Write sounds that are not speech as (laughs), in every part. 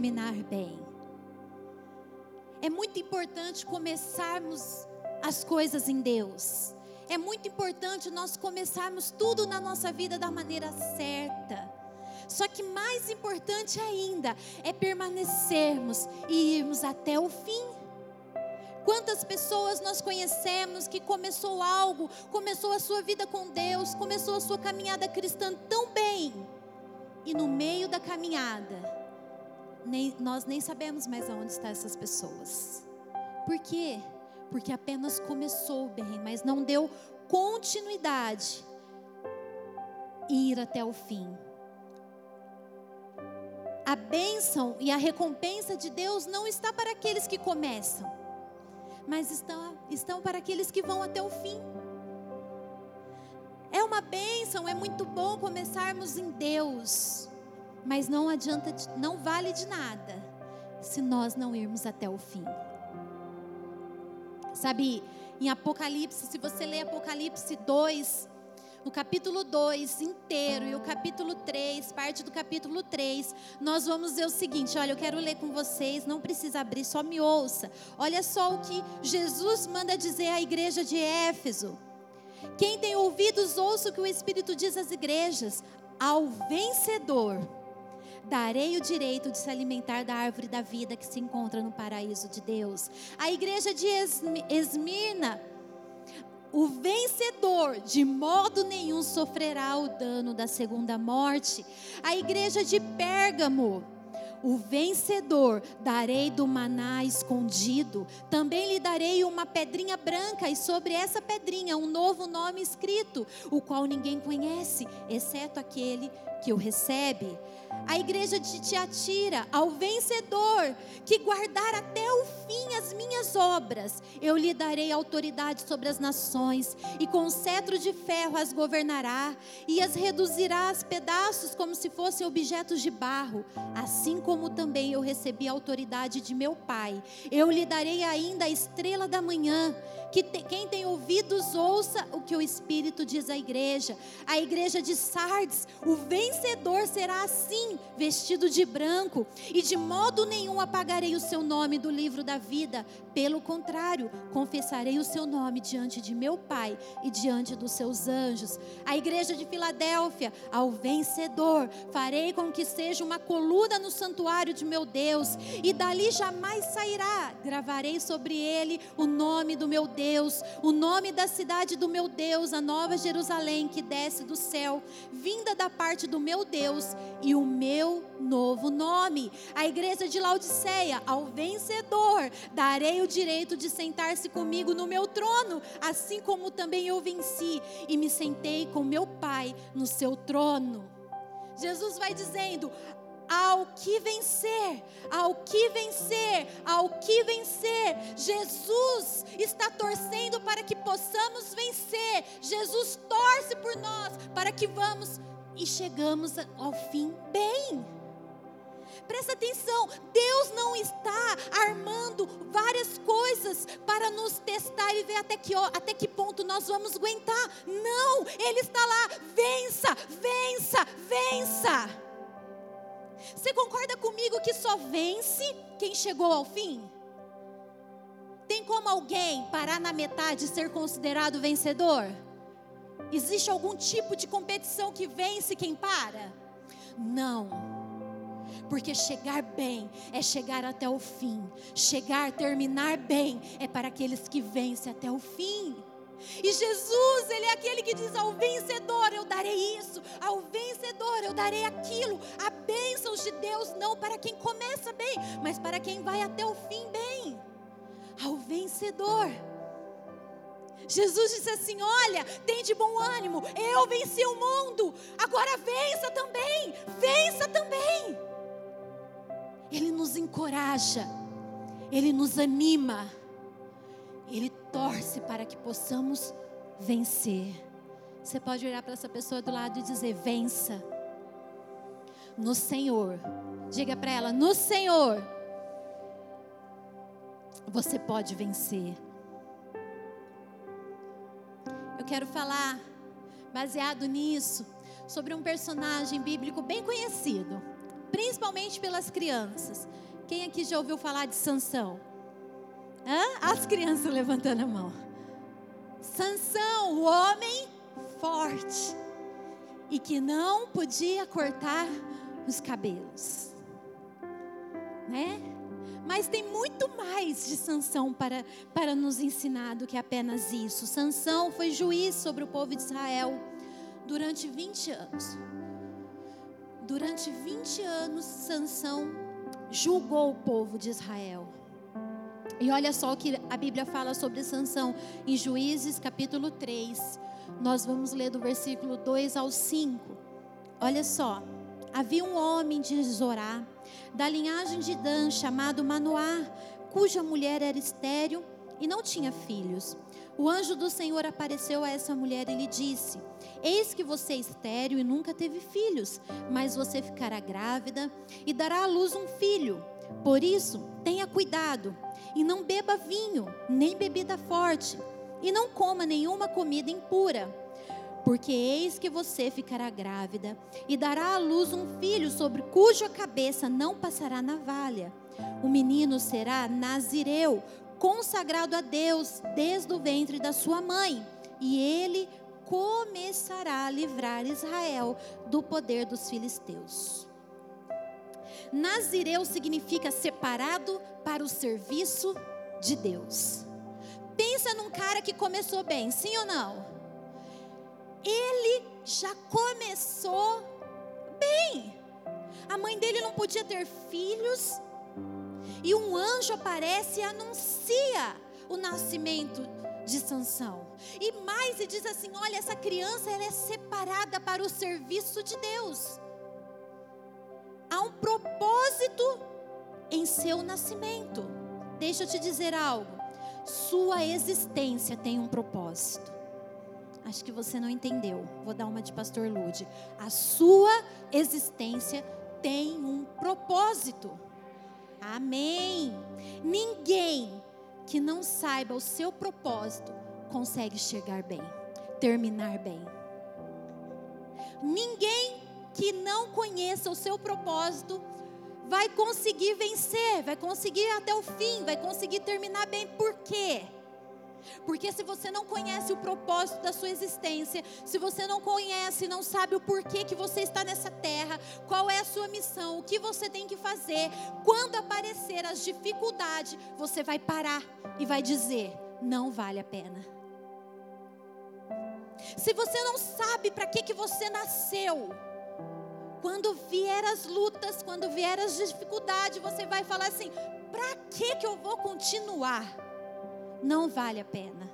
terminar bem. É muito importante começarmos as coisas em Deus. É muito importante nós começarmos tudo na nossa vida da maneira certa. Só que mais importante ainda é permanecermos e irmos até o fim. Quantas pessoas nós conhecemos que começou algo, começou a sua vida com Deus, começou a sua caminhada cristã tão bem, e no meio da caminhada, nem, nós nem sabemos mais aonde estão essas pessoas. Por quê? Porque apenas começou bem, mas não deu continuidade e ir até o fim. A bênção e a recompensa de Deus não está para aqueles que começam mas estão, estão para aqueles que vão até o fim. É uma bênção, é muito bom começarmos em Deus, mas não adianta, não vale de nada se nós não irmos até o fim. Sabe, em Apocalipse, se você ler Apocalipse 2, no capítulo 2 inteiro e o capítulo 3, parte do capítulo 3, nós vamos ver o seguinte: olha, eu quero ler com vocês, não precisa abrir, só me ouça. Olha só o que Jesus manda dizer à igreja de Éfeso. Quem tem ouvidos, ouça o que o Espírito diz às igrejas. Ao vencedor, darei o direito de se alimentar da árvore da vida que se encontra no paraíso de Deus. A igreja de Esmirna o vencedor de modo nenhum sofrerá o dano da segunda morte. A igreja de Pérgamo. O vencedor darei do maná escondido, também lhe darei uma pedrinha branca, e sobre essa pedrinha um novo nome escrito, o qual ninguém conhece, exceto aquele que o recebe a igreja de Tiatira, ao vencedor que guardar até o fim as minhas obras, eu lhe darei autoridade sobre as nações, e com cetro de ferro as governará, e as reduzirá a pedaços como se fossem objetos de barro, assim como também eu recebi a autoridade de meu Pai. Eu lhe darei ainda a estrela da manhã, que te, quem tem ouvidos ouça o que o Espírito diz à igreja. A igreja de Sardes, o vencedor será assim, vestido de branco, e de modo nenhum apagarei o seu nome do livro da vida. Pelo contrário, confessarei o seu nome diante de meu Pai e diante dos seus anjos. A igreja de Filadélfia, ao vencedor, farei com que seja uma coluna no santuário de meu Deus, e dali jamais sairá. Gravarei sobre ele o nome do meu Deus Deus, o nome da cidade do meu Deus, a nova Jerusalém que desce do céu, vinda da parte do meu Deus, e o meu novo nome. A igreja de Laodiceia, ao vencedor, darei o direito de sentar-se comigo no meu trono, assim como também eu venci e me sentei com meu Pai no seu trono. Jesus vai dizendo: ao que vencer, ao que vencer, ao que vencer. Jesus está torcendo para que possamos vencer. Jesus torce por nós para que vamos e chegamos ao fim bem. Presta atenção, Deus não está armando várias coisas para nos testar e ver até que, até que ponto nós vamos aguentar. Não, Ele está lá, vença, vença, vença. Você concorda comigo que só vence quem chegou ao fim? Tem como alguém parar na metade e ser considerado vencedor? Existe algum tipo de competição que vence quem para? Não. Porque chegar bem é chegar até o fim. Chegar, terminar bem é para aqueles que vencem até o fim. E Jesus, Ele é aquele que diz: ao vencedor eu darei isso, ao vencedor eu darei aquilo. Há bênçãos de Deus não para quem começa bem, mas para quem vai até o fim bem. Ao vencedor. Jesus disse assim: Olha, tem de bom ânimo, eu venci o mundo, agora vença também, vença também. Ele nos encoraja, ele nos anima. Ele torce para que possamos vencer. Você pode olhar para essa pessoa do lado e dizer: vença. No Senhor. Diga para ela: no Senhor. Você pode vencer. Eu quero falar, baseado nisso, sobre um personagem bíblico bem conhecido, principalmente pelas crianças. Quem aqui já ouviu falar de Sansão? Hã? As crianças levantando a mão. Sansão, o homem forte e que não podia cortar os cabelos. Né? Mas tem muito mais de Sansão para, para nos ensinar do que apenas isso. Sansão foi juiz sobre o povo de Israel durante 20 anos. Durante 20 anos, Sansão julgou o povo de Israel. E olha só o que a Bíblia fala sobre Sansão em Juízes capítulo 3. Nós vamos ler do versículo 2 ao 5. Olha só. Havia um homem de Zorá, da linhagem de Dan, chamado Manoá, cuja mulher era estéril e não tinha filhos. O anjo do Senhor apareceu a essa mulher e lhe disse: Eis que você é estéril e nunca teve filhos, mas você ficará grávida e dará à luz um filho. Por isso, tenha cuidado e não beba vinho, nem bebida forte, e não coma nenhuma comida impura. Porque eis que você ficará grávida e dará à luz um filho sobre cuja cabeça não passará navalha. O menino será nazireu, consagrado a Deus desde o ventre da sua mãe, e ele começará a livrar Israel do poder dos filisteus. Nazireu significa separado para o serviço de Deus. Pensa num cara que começou bem, sim ou não? Ele já começou bem. A mãe dele não podia ter filhos. E um anjo aparece e anuncia o nascimento de Sansão. E mais, e diz assim: olha, essa criança ela é separada para o serviço de Deus um propósito em seu nascimento. Deixa eu te dizer algo. Sua existência tem um propósito. Acho que você não entendeu. Vou dar uma de Pastor Lude. A sua existência tem um propósito. Amém. Ninguém que não saiba o seu propósito consegue chegar bem, terminar bem. Ninguém que não conheça o seu propósito vai conseguir vencer, vai conseguir até o fim, vai conseguir terminar bem. Por quê? Porque se você não conhece o propósito da sua existência, se você não conhece, não sabe o porquê que você está nessa terra, qual é a sua missão, o que você tem que fazer, quando aparecer as dificuldades, você vai parar e vai dizer: não vale a pena. Se você não sabe para que, que você nasceu, quando vier as lutas, quando vier as dificuldades, você vai falar assim: para que que eu vou continuar? Não vale a pena.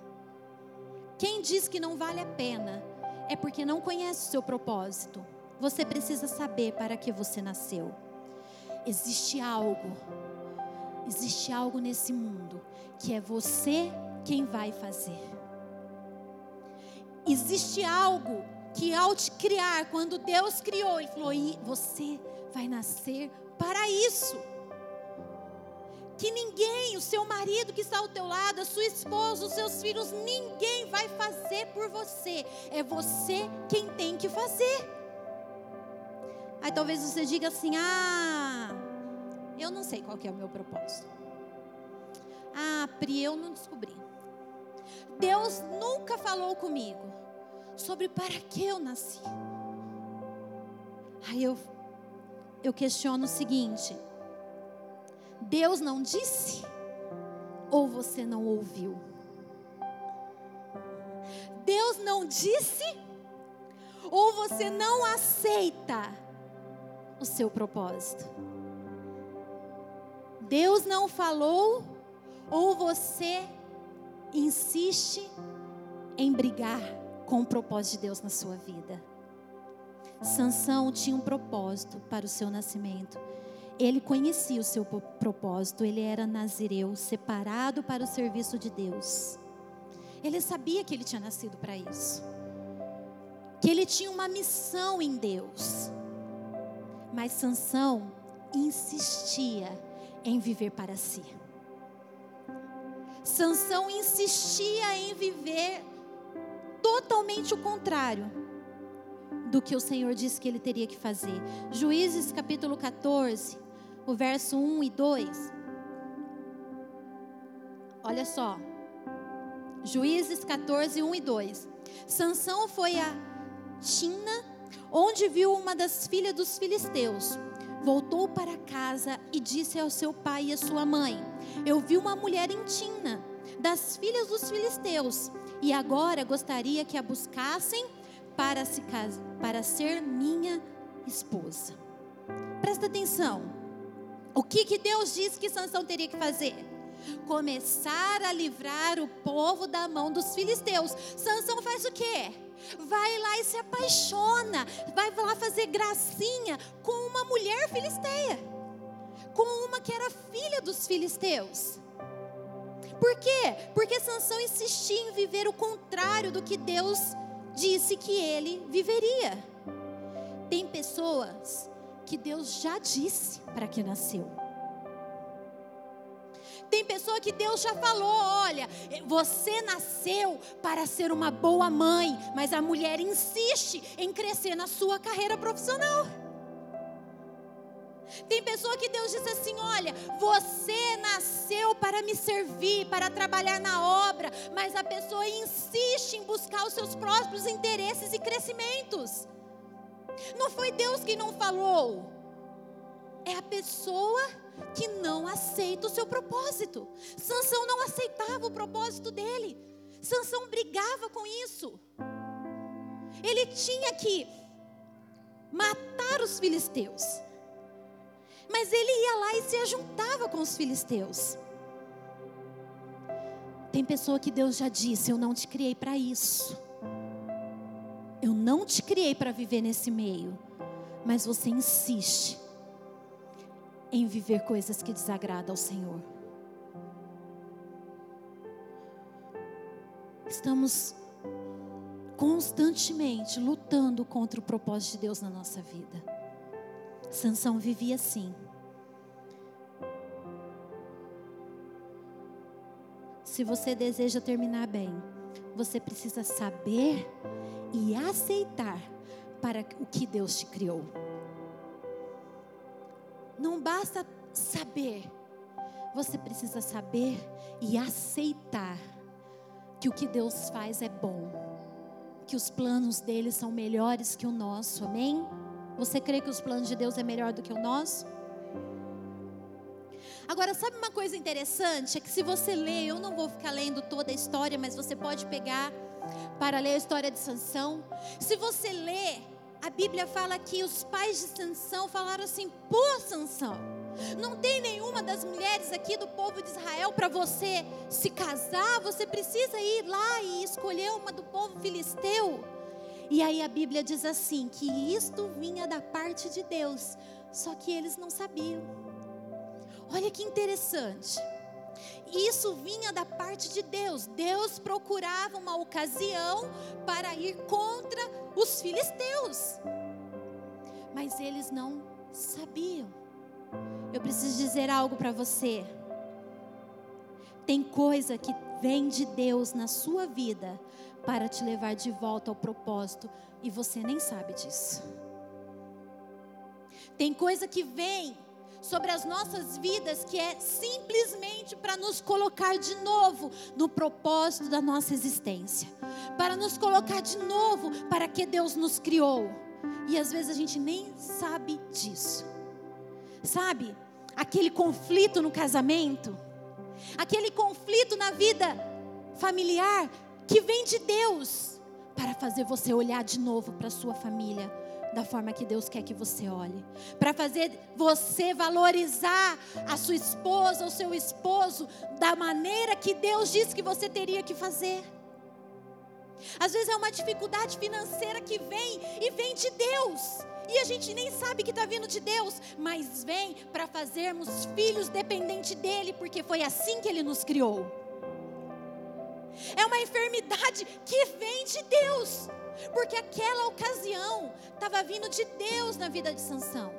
Quem diz que não vale a pena é porque não conhece o seu propósito. Você precisa saber para que você nasceu. Existe algo, existe algo nesse mundo que é você quem vai fazer. Existe algo que ao te criar, quando Deus criou, Ele falou: e você vai nascer para isso. Que ninguém, o seu marido que está ao teu lado, a sua esposa, os seus filhos, ninguém vai fazer por você. É você quem tem que fazer. Aí talvez você diga assim: ah, eu não sei qual é o meu propósito. Ah, Pri, eu não descobri. Deus nunca falou comigo sobre para que eu nasci. Aí eu, eu questiono o seguinte: Deus não disse? Ou você não ouviu? Deus não disse? Ou você não aceita o seu propósito? Deus não falou? Ou você insiste em brigar? Com o propósito de Deus na sua vida. Sansão tinha um propósito para o seu nascimento. Ele conhecia o seu propósito, ele era nazireu, separado para o serviço de Deus. Ele sabia que ele tinha nascido para isso. Que ele tinha uma missão em Deus. Mas Sansão insistia em viver para si. Sansão insistia em viver totalmente o contrário. do que o Senhor disse que ele teria que fazer. Juízes capítulo 14, o verso 1 e 2. Olha só. Juízes 14, 1 e 2. Sansão foi a Tina, onde viu uma das filhas dos filisteus. Voltou para casa e disse ao seu pai e à sua mãe: Eu vi uma mulher em Tina, das filhas dos filisteus, e agora gostaria que a buscassem para, se, para ser minha esposa. Presta atenção. O que, que Deus disse que Sansão teria que fazer? Começar a livrar o povo da mão dos filisteus. Sansão faz o quê? Vai lá e se apaixona, vai lá fazer gracinha com uma mulher filisteia, com uma que era filha dos filisteus. Por quê? Porque Sansão insistia em viver o contrário do que Deus disse que ele viveria. Tem pessoas que Deus já disse para que nasceu. Tem pessoa que Deus já falou: olha, você nasceu para ser uma boa mãe, mas a mulher insiste em crescer na sua carreira profissional. Tem pessoa que Deus disse assim: olha, você nasceu para me servir, para trabalhar na obra, mas a pessoa insiste em buscar os seus próprios interesses e crescimentos. Não foi Deus quem não falou, é a pessoa que não aceita o seu propósito. Sansão não aceitava o propósito dele. Sansão brigava com isso. Ele tinha que matar os filisteus. Mas ele ia lá e se ajuntava com os filisteus. Tem pessoa que Deus já disse: Eu não te criei para isso. Eu não te criei para viver nesse meio. Mas você insiste em viver coisas que desagradam ao Senhor. Estamos constantemente lutando contra o propósito de Deus na nossa vida. Sansão vivia assim. Se você deseja terminar bem, você precisa saber e aceitar para o que Deus te criou. Não basta saber, você precisa saber e aceitar que o que Deus faz é bom, que os planos dele são melhores que o nosso, amém? Você crê que os planos de Deus é melhor do que o nosso? Agora, sabe uma coisa interessante? É que se você ler, eu não vou ficar lendo toda a história, mas você pode pegar para ler a história de Sansão. Se você ler, a Bíblia fala que os pais de Sansão falaram assim: por Sansão, não tem nenhuma das mulheres aqui do povo de Israel para você se casar, você precisa ir lá e escolher uma do povo filisteu. E aí a Bíblia diz assim: que isto vinha da parte de Deus, só que eles não sabiam. Olha que interessante. Isso vinha da parte de Deus. Deus procurava uma ocasião para ir contra os filisteus. Mas eles não sabiam. Eu preciso dizer algo para você. Tem coisa que vem de Deus na sua vida para te levar de volta ao propósito e você nem sabe disso. Tem coisa que vem sobre as nossas vidas que é simplesmente para nos colocar de novo no propósito da nossa existência, para nos colocar de novo para que Deus nos criou. E às vezes a gente nem sabe disso. Sabe? Aquele conflito no casamento, aquele conflito na vida familiar que vem de Deus para fazer você olhar de novo para sua família da forma que Deus quer que você olhe, para fazer você valorizar a sua esposa, o seu esposo, da maneira que Deus disse que você teria que fazer. Às vezes é uma dificuldade financeira que vem e vem de Deus. E a gente nem sabe que está vindo de Deus, mas vem para fazermos filhos dependentes dEle, porque foi assim que Ele nos criou. É uma enfermidade que vem de Deus porque aquela ocasião estava vindo de Deus na vida de Sansão.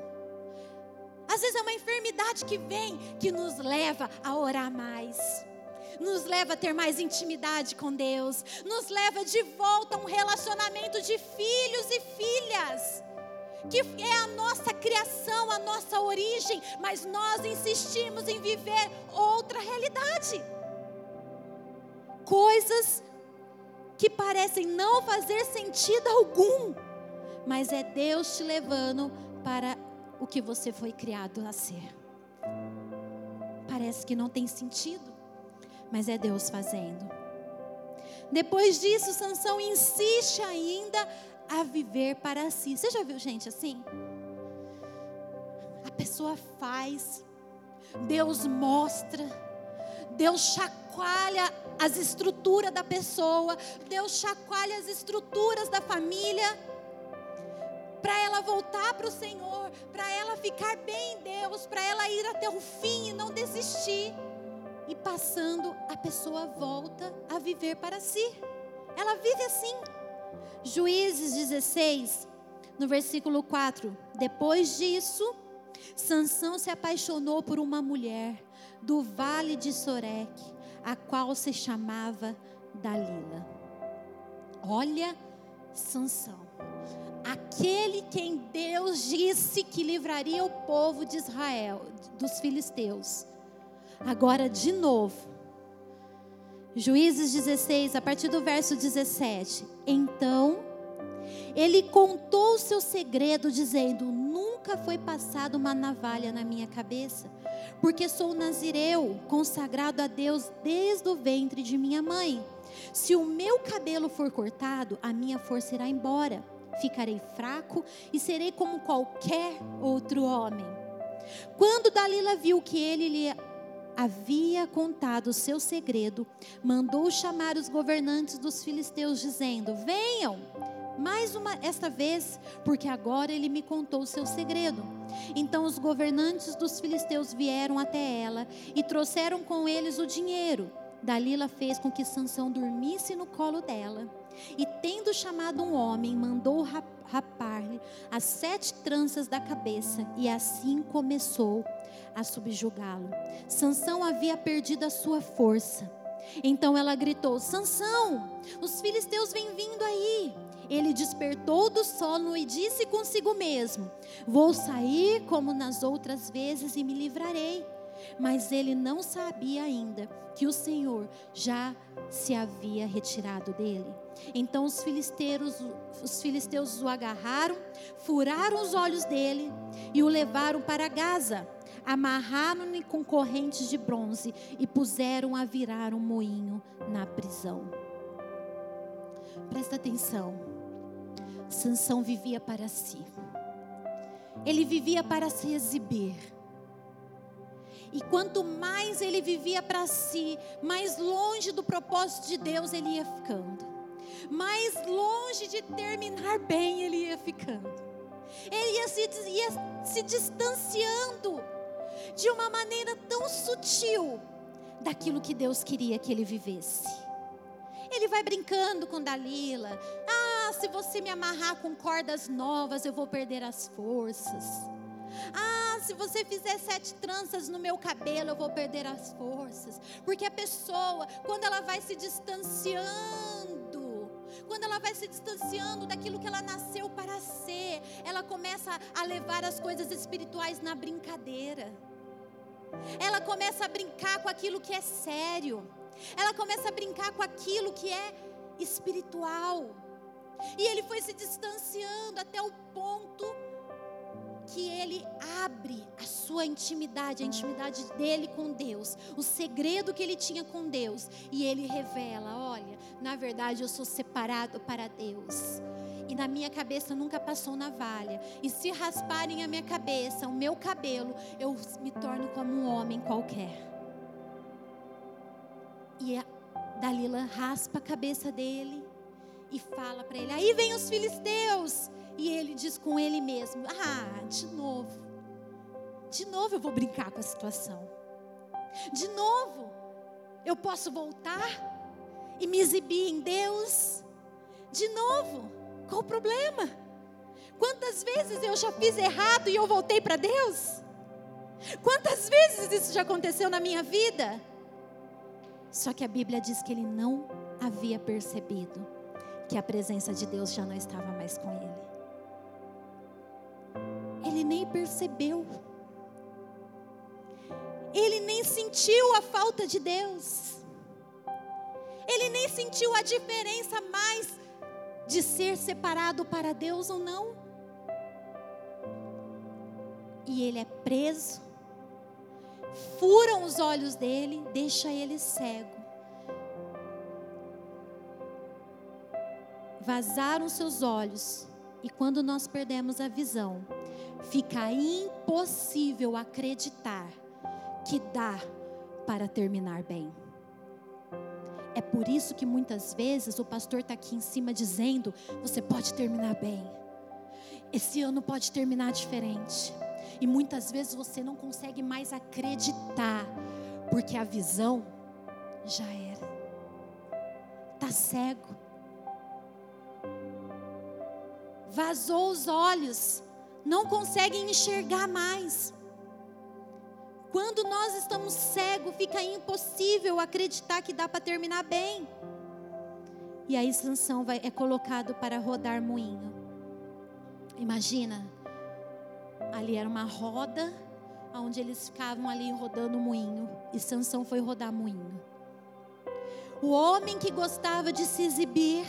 Às vezes é uma enfermidade que vem que nos leva a orar mais, nos leva a ter mais intimidade com Deus, nos leva de volta a um relacionamento de filhos e filhas, que é a nossa criação, a nossa origem, mas nós insistimos em viver outra realidade. Coisas que parecem não fazer sentido algum, mas é Deus te levando para o que você foi criado a ser. Parece que não tem sentido, mas é Deus fazendo. Depois disso, Sansão insiste ainda a viver para si. Você já viu gente assim? A pessoa faz, Deus mostra, Deus chacoalha as estruturas da pessoa, Deus chacoalha as estruturas da família, para ela voltar para o Senhor, para ela ficar bem em Deus, para ela ir até o fim e não desistir e passando, a pessoa volta a viver para si. Ela vive assim. Juízes 16, no versículo 4. Depois disso, Sansão se apaixonou por uma mulher do vale de Soreque, a qual se chamava Dalila. Olha Sansão, aquele quem Deus disse que livraria o povo de Israel dos filisteus Agora, de novo, Juízes 16, a partir do verso 17. Então, ele contou o seu segredo, dizendo: Nunca foi passada uma navalha na minha cabeça, porque sou nazireu, consagrado a Deus desde o ventre de minha mãe. Se o meu cabelo for cortado, a minha força irá embora. Ficarei fraco e serei como qualquer outro homem. Quando Dalila viu que ele lhe havia contado o seu segredo, mandou chamar os governantes dos filisteus, dizendo: Venham, mais uma esta vez, porque agora ele me contou o seu segredo. Então os governantes dos filisteus vieram até ela e trouxeram com eles o dinheiro. Dalila fez com que Sansão dormisse no colo dela. E tendo chamado um homem, mandou rapar-lhe as sete tranças da cabeça, e assim começou a subjugá-lo. Sansão havia perdido a sua força. Então ela gritou: Sansão, os filisteus vêm vindo aí. Ele despertou do sono e disse consigo mesmo: Vou sair como nas outras vezes e me livrarei. Mas ele não sabia ainda que o Senhor já se havia retirado dele. Então os filisteus, os filisteus o agarraram, furaram os olhos dele e o levaram para Gaza amarraram-no com correntes de bronze e puseram a virar um moinho na prisão. Presta atenção. Sansão vivia para si. Ele vivia para se exibir. E quanto mais ele vivia para si, mais longe do propósito de Deus ele ia ficando. Mais longe de terminar bem ele ia ficando. Ele ia se, ia se distanciando de uma maneira tão sutil daquilo que Deus queria que ele vivesse. Ele vai brincando com Dalila. Ah, se você me amarrar com cordas novas, eu vou perder as forças. Ah, se você fizer sete tranças no meu cabelo, eu vou perder as forças. Porque a pessoa, quando ela vai se distanciando, quando ela vai se distanciando daquilo que ela nasceu para ser, ela começa a levar as coisas espirituais na brincadeira. Ela começa a brincar com aquilo que é sério. Ela começa a brincar com aquilo que é espiritual. E ele foi se distanciando até o ponto que ele abre a sua intimidade, a intimidade dele com Deus, o segredo que ele tinha com Deus, e ele revela: olha, na verdade eu sou separado para Deus e na minha cabeça nunca passou navalha. E se rasparem a minha cabeça, o meu cabelo, eu me torno como um homem qualquer. E Dalila raspa a cabeça dele e fala para ele: Aí vem os filisteus. E ele diz com ele mesmo: Ah, de novo. De novo eu vou brincar com a situação. De novo eu posso voltar e me exibir em Deus. De novo. Qual o problema? Quantas vezes eu já fiz errado e eu voltei para Deus? Quantas vezes isso já aconteceu na minha vida? Só que a Bíblia diz que ele não havia percebido que a presença de Deus já não estava mais com ele. Ele nem percebeu. Ele nem sentiu a falta de Deus. Ele nem sentiu a diferença mais de ser separado para Deus ou não. E ele é preso, furam os olhos dele, deixa ele cego. Vazaram seus olhos, e quando nós perdemos a visão, fica impossível acreditar que dá para terminar bem. É por isso que muitas vezes o pastor está aqui em cima dizendo: você pode terminar bem. Esse ano pode terminar diferente. E muitas vezes você não consegue mais acreditar, porque a visão já era. Está cego. Vazou os olhos, não consegue enxergar mais. Quando nós estamos cegos, fica impossível acreditar que dá para terminar bem. E aí Sansão vai, é colocado para rodar moinho. Imagina, ali era uma roda onde eles ficavam ali rodando moinho. E Sansão foi rodar moinho. O homem que gostava de se exibir,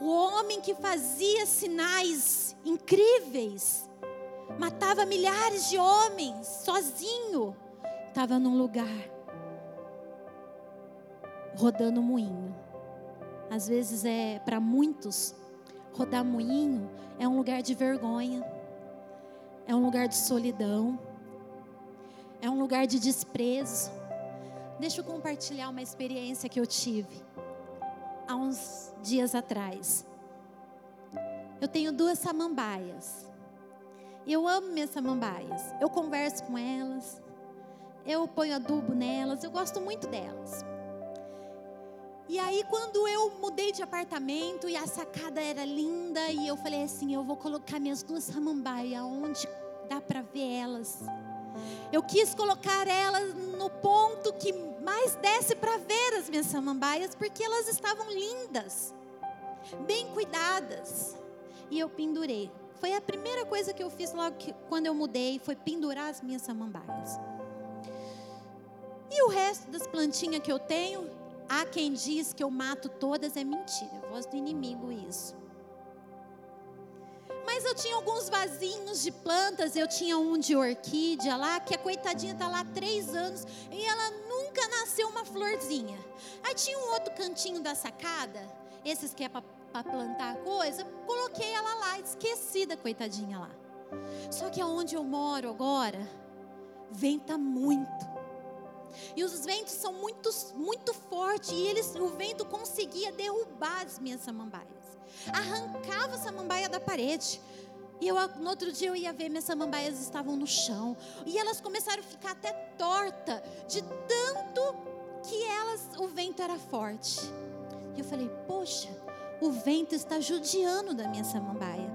o homem que fazia sinais incríveis, matava milhares de homens sozinho, estava num lugar rodando moinho. Às vezes é para muitos rodar moinho é um lugar de vergonha, é um lugar de solidão, é um lugar de desprezo. Deixa eu compartilhar uma experiência que eu tive há uns dias atrás. Eu tenho duas samambaias. Eu amo minhas samambaias. Eu converso com elas. Eu ponho adubo nelas. Eu gosto muito delas. E aí, quando eu mudei de apartamento e a sacada era linda, e eu falei assim: eu vou colocar minhas duas samambaias onde dá para ver elas. Eu quis colocar elas no ponto que mais desce para ver as minhas samambaias, porque elas estavam lindas, bem cuidadas. E eu pendurei. Foi a primeira coisa que eu fiz logo que, quando eu mudei, foi pendurar as minhas samambaias. E o resto das plantinhas que eu tenho, há quem diz que eu mato todas, é mentira. Voz do inimigo isso. Mas eu tinha alguns vasinhos de plantas, eu tinha um de orquídea lá, que a coitadinha está lá há três anos e ela nunca nasceu uma florzinha. Aí tinha um outro cantinho da sacada, esses que é para plantar coisa, coloquei ela lá, esquecida, coitadinha lá. Só que aonde eu moro agora, venta muito. E os ventos são muito, muito fortes. E eles, o vento conseguia derrubar as minhas samambaias. Arrancava a samambaia da parede. E eu, no outro dia eu ia ver, minhas samambaias estavam no chão. E elas começaram a ficar até torta, de tanto que elas, o vento era forte. E eu falei, poxa, o vento está judiando da minha samambaia.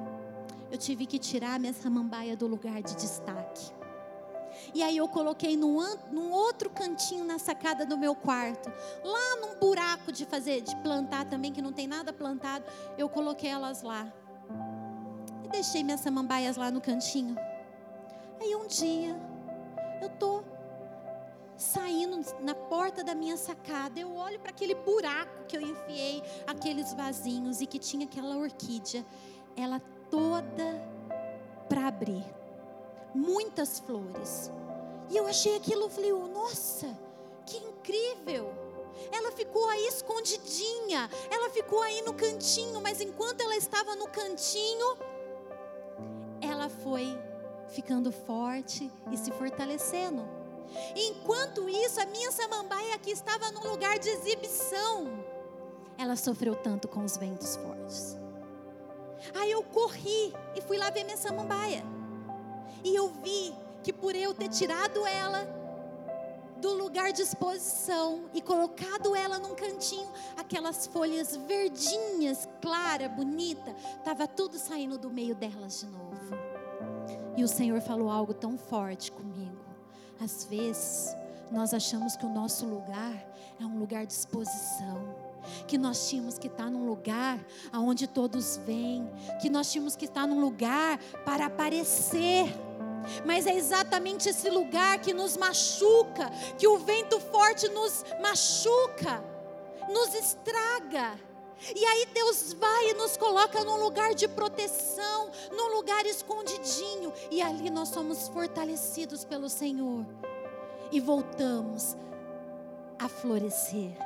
Eu tive que tirar a minha samambaia do lugar de destaque. E aí eu coloquei num, num, outro cantinho na sacada do meu quarto, lá num buraco de fazer, de plantar também, que não tem nada plantado, eu coloquei elas lá. E deixei minhas samambaias lá no cantinho. Aí um dia, eu tô saindo na porta da minha sacada, eu olho para aquele buraco que eu enfiei aqueles vasinhos e que tinha aquela orquídea, ela toda para abrir, muitas flores. E eu achei aquilo, falei, oh, nossa, que incrível! Ela ficou aí escondidinha, ela ficou aí no cantinho, mas enquanto ela estava no cantinho, ela foi ficando forte e se fortalecendo. Enquanto isso, a minha samambaia aqui estava num lugar de exibição. Ela sofreu tanto com os ventos fortes. Aí eu corri e fui lá ver minha samambaia. E eu vi que por eu ter tirado ela do lugar de exposição e colocado ela num cantinho, aquelas folhas verdinhas, clara, bonita, estava tudo saindo do meio delas de novo. E o Senhor falou algo tão forte comigo. Às vezes, nós achamos que o nosso lugar é é um lugar de exposição. Que nós tínhamos que estar num lugar aonde todos vêm, que nós tínhamos que estar num lugar para aparecer. Mas é exatamente esse lugar que nos machuca, que o vento forte nos machuca, nos estraga. E aí Deus vai e nos coloca num lugar de proteção, num lugar escondidinho, e ali nós somos fortalecidos pelo Senhor e voltamos a florescer.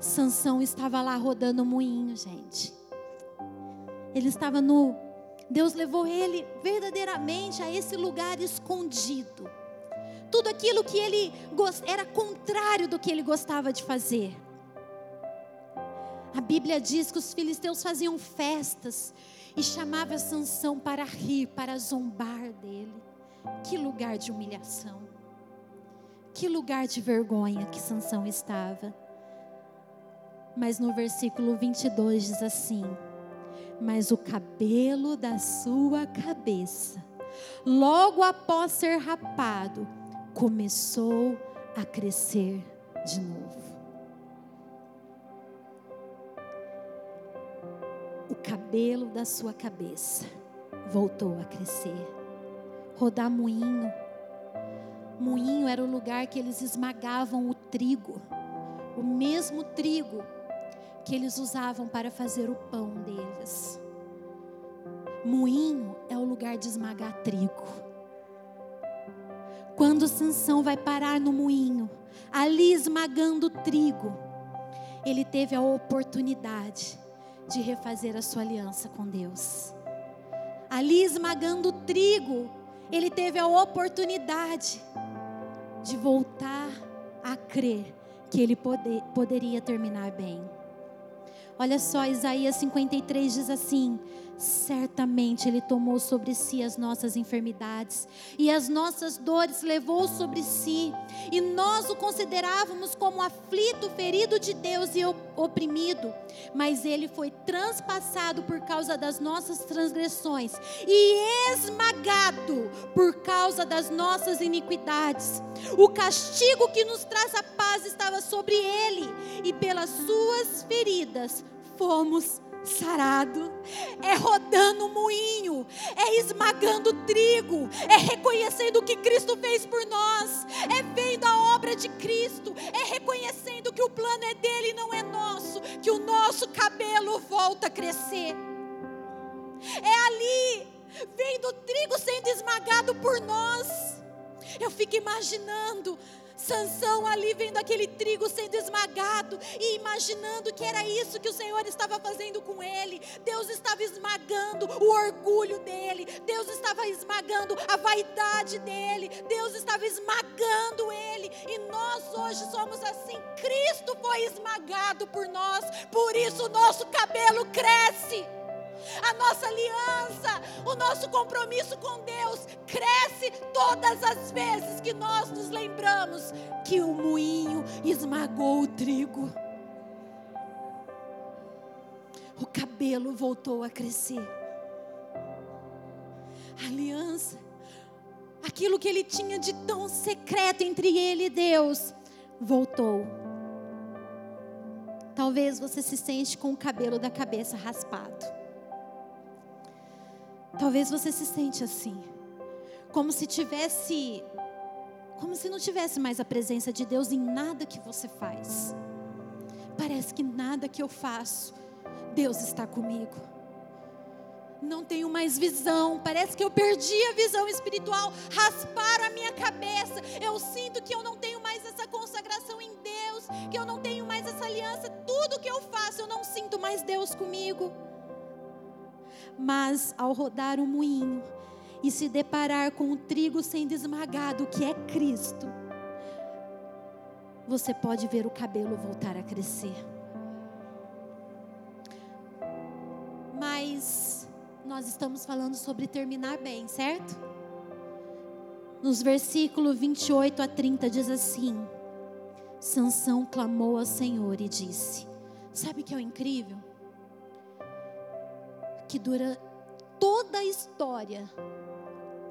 Sansão estava lá rodando o moinho, gente. Ele estava no Deus levou ele verdadeiramente a esse lugar escondido. Tudo aquilo que ele era contrário do que ele gostava de fazer. A Bíblia diz que os filisteus faziam festas e chamava Sansão para rir, para zombar dele. Que lugar de humilhação. Que lugar de vergonha que Sansão estava. Mas no versículo 22 diz assim: Mas o cabelo da sua cabeça, logo após ser rapado, começou a crescer de novo. O cabelo da sua cabeça voltou a crescer. Rodar moinho. Moinho era o lugar que eles esmagavam o trigo, o mesmo trigo que eles usavam para fazer o pão deles. Moinho é o lugar de esmagar trigo. Quando Sansão vai parar no moinho, ali esmagando trigo, ele teve a oportunidade de refazer a sua aliança com Deus. Ali esmagando trigo, ele teve a oportunidade de voltar a crer que ele poder, poderia terminar bem. Olha só, Isaías 53 diz assim: Certamente Ele tomou sobre si as nossas enfermidades e as nossas dores levou sobre si, e nós o considerávamos como aflito, ferido de Deus e oprimido, mas Ele foi transpassado por causa das nossas transgressões e esmagado por causa das nossas iniquidades. O castigo que nos traz a paz estava sobre Ele, e pelas Suas feridas fomos sarado, é rodando o moinho, é esmagando trigo, é reconhecendo o que Cristo fez por nós, é vendo a obra de Cristo, é reconhecendo que o plano é dele e não é nosso, que o nosso cabelo volta a crescer. É ali, vendo o trigo sendo esmagado por nós. Eu fico imaginando Sansão ali vendo aquele trigo sendo esmagado e imaginando que era isso que o Senhor estava fazendo com ele. Deus estava esmagando o orgulho dele. Deus estava esmagando a vaidade dele. Deus estava esmagando ele. E nós hoje somos assim. Cristo foi esmagado por nós. Por isso o nosso cabelo cresce a nossa aliança, o nosso compromisso com Deus cresce todas as vezes que nós nos lembramos que o moinho esmagou o trigo. O cabelo voltou a crescer. A aliança, aquilo que ele tinha de tão secreto entre ele e Deus, voltou. Talvez você se sente com o cabelo da cabeça raspado. Talvez você se sente assim, como se tivesse, como se não tivesse mais a presença de Deus em nada que você faz. Parece que nada que eu faço, Deus está comigo. Não tenho mais visão, parece que eu perdi a visão espiritual, rasparam a minha cabeça. Eu sinto que eu não tenho mais essa consagração em Deus, que eu não tenho mais essa aliança. Tudo que eu faço, eu não sinto mais Deus comigo. Mas ao rodar o moinho e se deparar com o trigo sendo esmagado, que é Cristo, você pode ver o cabelo voltar a crescer. Mas nós estamos falando sobre terminar bem, certo? Nos versículos 28 a 30 diz assim: Sansão clamou ao Senhor e disse: Sabe o que é o incrível? Que dura toda a história,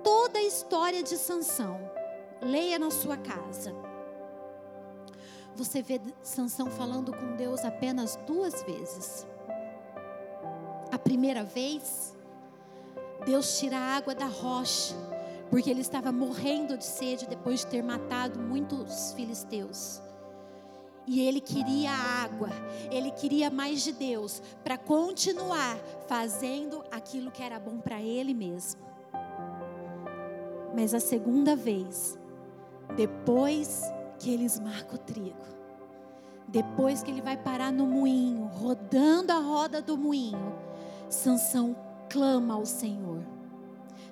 toda a história de Sansão. Leia na sua casa. você vê Sansão falando com Deus apenas duas vezes. A primeira vez, Deus tira a água da rocha, porque ele estava morrendo de sede depois de ter matado muitos filisteus. E ele queria água, ele queria mais de Deus para continuar fazendo aquilo que era bom para ele mesmo. Mas a segunda vez, depois que ele esmaga o trigo, depois que ele vai parar no moinho, rodando a roda do moinho, Sansão clama ao Senhor.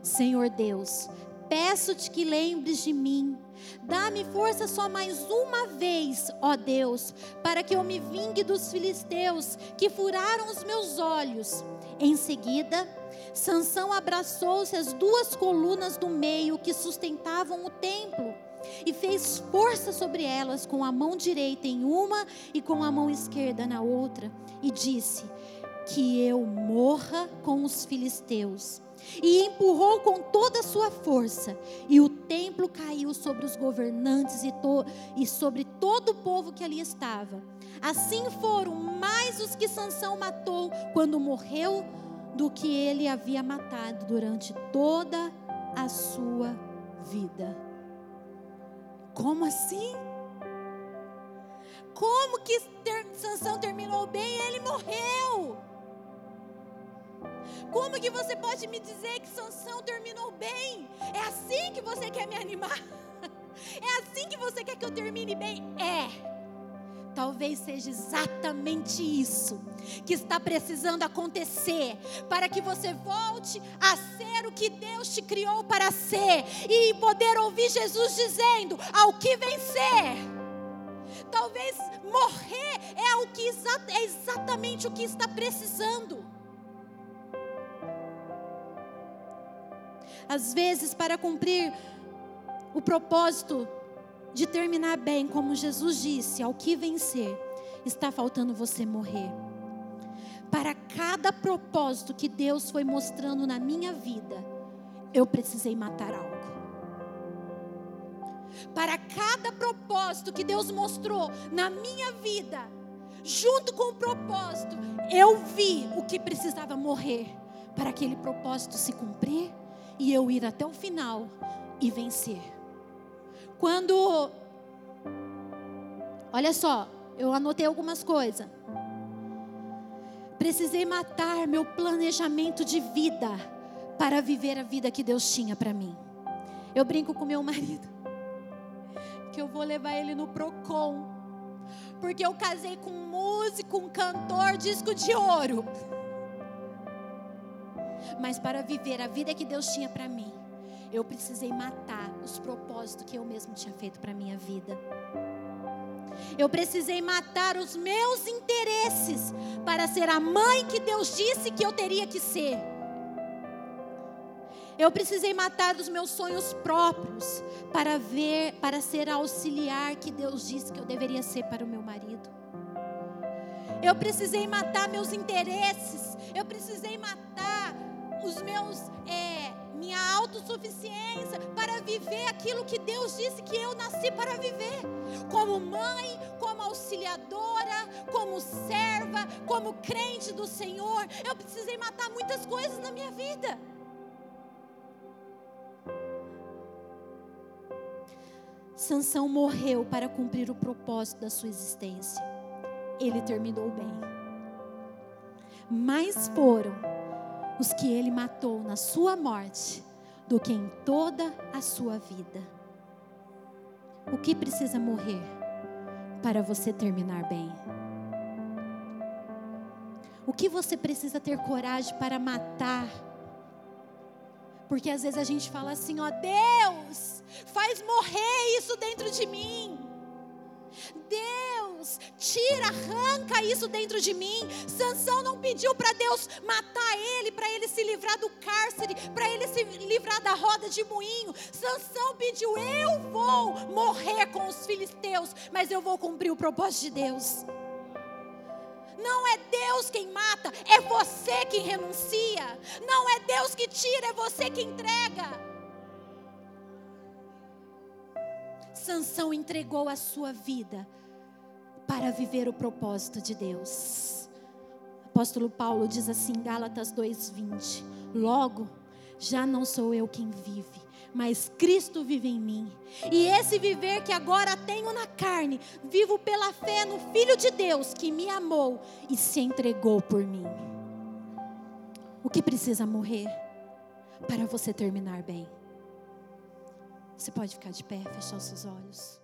Senhor Deus, peço-te que lembres de mim. Dá-me força só mais uma vez, ó Deus, para que eu me vingue dos filisteus que furaram os meus olhos. Em seguida, Sansão abraçou-se às duas colunas do meio que sustentavam o templo e fez força sobre elas com a mão direita em uma e com a mão esquerda na outra, e disse: Que eu morra com os filisteus. E empurrou com toda a sua força, e o templo caiu sobre os governantes e, to, e sobre todo o povo que ali estava. Assim foram mais os que Sansão matou quando morreu do que ele havia matado durante toda a sua vida. Como assim? Como que ter, Sansão terminou bem ele morreu? Como que você pode me dizer que Sansão terminou bem? É assim que você quer me animar? (laughs) É assim que você quer que eu termine bem? É. Talvez seja exatamente isso que está precisando acontecer para que você volte a ser o que Deus te criou para ser e poder ouvir Jesus dizendo: ao que vencer. Talvez morrer é, o que é exatamente o que está precisando. Às vezes, para cumprir o propósito de terminar bem, como Jesus disse, ao que vencer, está faltando você morrer. Para cada propósito que Deus foi mostrando na minha vida, eu precisei matar algo. Para cada propósito que Deus mostrou na minha vida, junto com o propósito, eu vi o que precisava morrer para aquele propósito se cumprir e eu ir até o final e vencer. Quando. Olha só, eu anotei algumas coisas. Precisei matar meu planejamento de vida para viver a vida que Deus tinha para mim. Eu brinco com meu marido (laughs) que eu vou levar ele no Procon, porque eu casei com um músico, um cantor, disco de ouro. Mas para viver a vida que Deus tinha para mim, eu precisei matar os propósitos que eu mesmo tinha feito para minha vida. Eu precisei matar os meus interesses para ser a mãe que Deus disse que eu teria que ser. Eu precisei matar os meus sonhos próprios para ver, para ser a auxiliar que Deus disse que eu deveria ser para o meu marido. Eu precisei matar meus interesses. Eu precisei matar os meus é, minha autossuficiência para viver aquilo que Deus disse que eu nasci para viver. Como mãe, como auxiliadora, como serva, como crente do Senhor, eu precisei matar muitas coisas na minha vida. Sansão morreu para cumprir o propósito da sua existência. Ele terminou bem. Mas foram os que ele matou na sua morte do que em toda a sua vida. O que precisa morrer para você terminar bem? O que você precisa ter coragem para matar? Porque às vezes a gente fala assim, ó, Deus, faz morrer isso dentro de mim. Deus, tira, arranca isso dentro de mim. Sansão não pediu para Deus matar ele, para ele se livrar do cárcere, para ele se livrar da roda de moinho. Sansão pediu: "Eu vou morrer com os filisteus, mas eu vou cumprir o propósito de Deus." Não é Deus quem mata, é você quem renuncia. Não é Deus que tira, é você que entrega. Sansão entregou a sua vida para viver o propósito de Deus. Apóstolo Paulo diz assim, Gálatas 2:20. Logo, já não sou eu quem vive, mas Cristo vive em mim. E esse viver que agora tenho na carne, vivo pela fé no Filho de Deus que me amou e se entregou por mim. O que precisa morrer para você terminar bem? Você pode ficar de pé, fechar os seus olhos.